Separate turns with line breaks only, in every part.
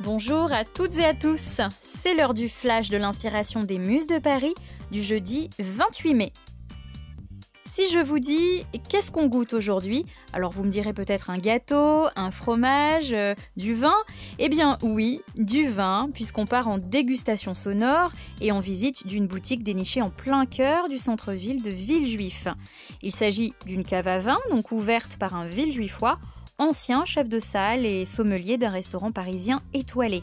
Bonjour à toutes et à tous, c'est l'heure du flash de l'inspiration des Muses de Paris du jeudi 28 mai. Si je vous dis qu'est-ce qu'on goûte aujourd'hui, alors vous me direz peut-être un gâteau, un fromage, euh, du vin Eh bien oui, du vin, puisqu'on part en dégustation sonore et en visite d'une boutique dénichée en plein cœur du centre-ville de Villejuif. Il s'agit d'une cave à vin, donc ouverte par un Villejuifois, ancien chef de salle et sommelier d'un restaurant parisien étoilé.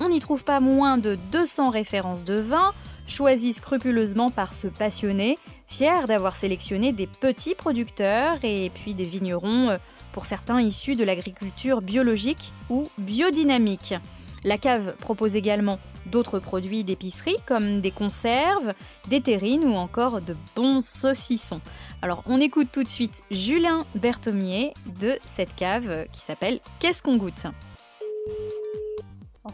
On n'y trouve pas moins de 200 références de vin, choisies scrupuleusement par ce passionné, fier d'avoir sélectionné des petits producteurs et puis des vignerons, euh, pour certains issus de l'agriculture biologique ou biodynamique. La cave propose également d'autres produits d'épicerie comme des conserves, des terrines ou encore de bons saucissons. Alors on écoute tout de suite Julien Berthomier de cette cave qui s'appelle Qu'est-ce qu'on goûte?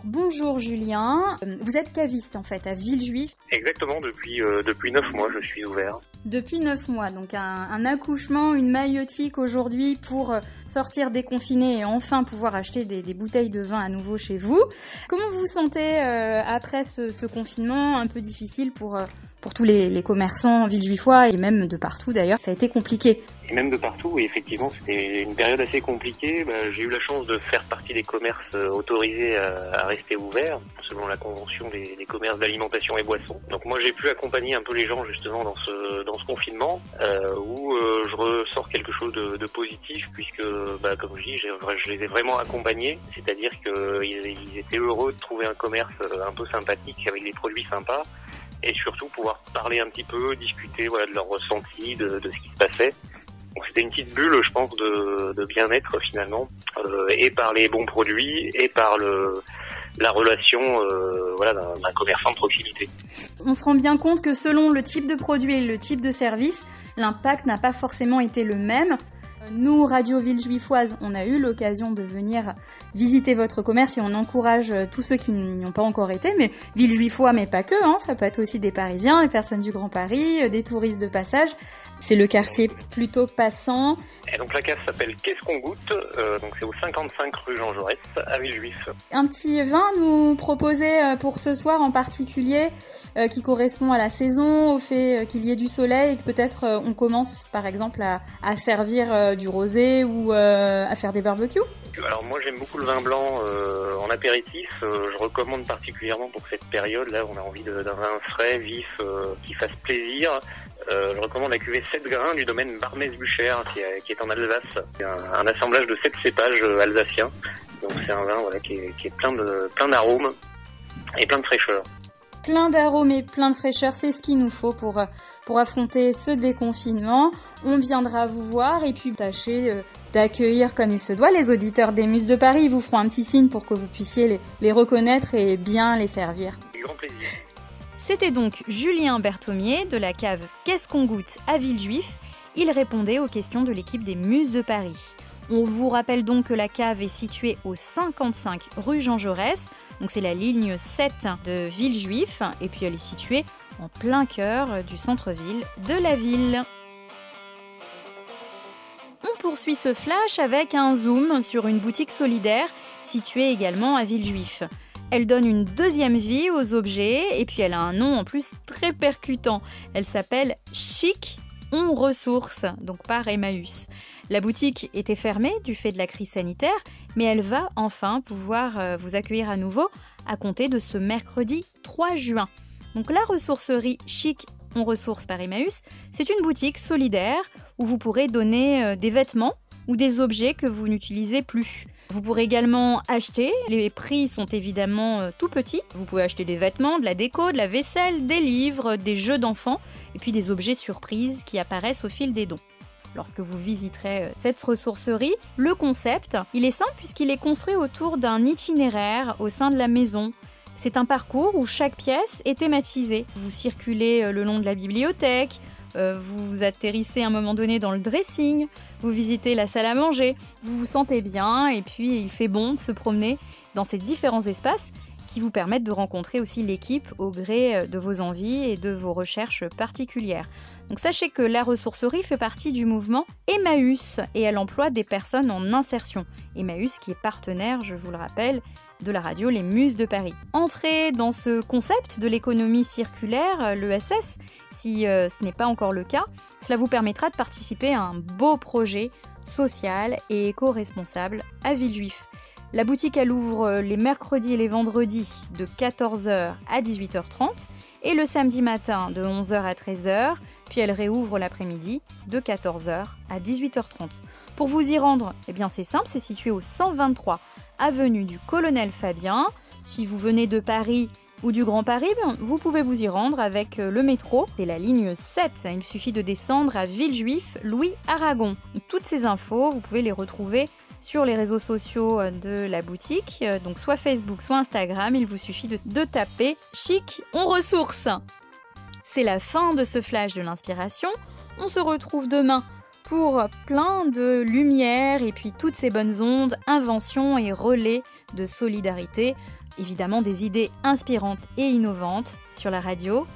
Bonjour Julien, vous êtes caviste en fait à Villejuif.
Exactement, depuis, euh, depuis 9 mois je suis ouvert.
Depuis 9 mois, donc un, accouchement, une maillotique aujourd'hui pour euh, sortir déconfiné et enfin pouvoir acheter des, bouteilles de vin à nouveau chez vous. Comment vous vous sentez euh, après ce, ce, confinement? Un peu difficile pour pour tous les, commerçants villejuifois et même de partout d'ailleurs, ça a été compliqué.
Et même de partout, effectivement, c'était une période assez compliquée. Bah, j'ai eu la chance de faire partie des commerces euh, autorisés à, rester ouverts, selon la convention des, commerces d'alimentation et boissons. Donc moi, j'ai pu accompagner un peu les gens justement dans ce confinement, euh, où euh, je ressors quelque chose de, positif, puisque, bah, comme je dis, je les ai vraiment accompagnés, c'est-à-dire qu'ils ils étaient heureux de trouver un commerce un peu sympathique avec des produits sympas et surtout pouvoir parler un petit peu, discuter voilà, de leur ressenti, de, ce qui se passait. Donc c'était une petite bulle, je pense, de, de bien-être finalement, euh, et par les bons produits, et par le, la relation euh, voilà, d'un commerçant de proximité.
On se rend bien compte que selon le type de produit et le type de service, l'impact n'a pas forcément été le même. Nous, Radio Ville Juifoise, on a eu l'occasion de venir visiter votre commerce et on encourage euh, tous ceux qui n'y ont pas encore été, mais Ville Juifois, mais pas que, hein, ça peut être aussi des Parisiens, des personnes du Grand Paris, euh, des touristes de passage. C'est le quartier plutôt passant.
Et donc la cave s'appelle Qu'est-ce qu'on goûte euh, Donc c'est au 55 rue Jean Jaurès à Villejuif.
Un petit vin nous proposer euh, pour ce soir en particulier euh, qui correspond à la saison, au fait qu'il y ait du soleil et que peut-être on commence par exemple à, à servir du rosé ou à faire des barbecues?
Alors moi j'aime beaucoup le vin blanc en apéritif. je recommande particulièrement pour cette période là on a envie d'un vin frais, vif, qui fasse plaisir euh, je recommande la cuvée 7 grains du domaine Barmès-Bucher qui, qui, est en Alsace. C'est un, assemblage de 7 cépages euh, alsaciens. Donc c'est un vin voilà, qui, est, qui est plein plein d'arômes et plein de fraîcheur.
Plein d'arômes et plein de fraîcheur, c'est ce qu'il nous faut pour, pour affronter ce déconfinement. On viendra vous voir et puis tâcher euh, d'accueillir comme il se doit les auditeurs des Muses de Paris. Ils vous feront un petit signe pour que vous puissiez les, les reconnaître et bien les servir.
grand plaisir.
C'était donc Julien Berthomier de la cave Qu'est-ce qu'on goûte à Villejuif? Il répondait aux questions de l'équipe des Muses de Paris. On vous rappelle donc que la cave est située au 55 rue Jean Jaurès, donc c'est la ligne 7 de Villejuif, et puis elle est située en plein cœur du centre-ville de la ville. On poursuit ce flash avec un zoom sur une boutique solidaire située également à Villejuif. Elle donne une deuxième vie aux objets et puis elle a un nom en plus très percutant. Elle s'appelle Chic On Ressources, donc par Emmaüs. La boutique était fermée du fait de la crise sanitaire, mais elle va enfin pouvoir euh, vous accueillir à nouveau à compter de ce mercredi 3 juin. Donc la ressourcerie Chic On Ressources par Emmaüs, c'est une boutique solidaire où vous pourrez donner euh, des vêtements ou des objets que vous n'utilisez plus. Vous pourrez également acheter, les prix sont évidemment euh, tout petits. Vous pouvez acheter des vêtements, de la déco, de la vaisselle, des livres, des jeux d'enfants et puis des objets surprises qui apparaissent au fil des dons lorsque vous visiterez euh, cette ressourcerie. Le concept, il est simple puisqu'il est construit autour d'un itinéraire au sein de la maison. C'est un parcours où chaque pièce est thématisée. Vous circulez euh, le long de la bibliothèque, vous atterrissez à un moment donné dans le dressing, vous visitez la salle à manger, vous vous sentez bien et puis il fait bon de se promener dans ces différents espaces qui vous permettent de rencontrer aussi l'équipe au gré euh, de vos envies et de vos recherches particulières. Donc sachez que la ressourcerie fait partie du mouvement Emmaüs et elle emploie des personnes en insertion. Emmaüs qui est partenaire, je vous le rappelle, de la radio Les Muses de Paris. Entrez dans ce concept de l'économie circulaire, euh, l'ESS, si euh, ce n'est pas encore le cas. Cela vous permettra de participer à un beau projet social et éco-responsable à Villejuif. La boutique, elle ouvre euh, les mercredis et les vendredis de 14h à 18h30 et le samedi matin de 11h à 13h, puis elle réouvre l'après-midi de 14h à 18h30. Pour vous y rendre, eh bien c'est simple, c'est situé au 123 avenue du Colonel Fabien. Si vous venez de Paris ou du Grand Paris, vous pouvez vous y rendre avec euh, le métro. C'est la ligne 7. Il suffit de descendre à Villejuif, Louis Aragon. Toutes ces infos, vous pouvez les retrouver sur les réseaux sociaux euh, de la boutique, euh, donc soit Facebook, soit Instagram. Il vous suffit de, de taper Chic, on ressource. C'est la fin de ce flash de l'inspiration. On se retrouve demain pour plein de lumière et puis toutes ces bonnes ondes, inventions et relais de solidarité. Évidemment des idées inspirantes et innovantes sur la radio,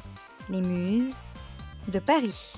les muses de Paris.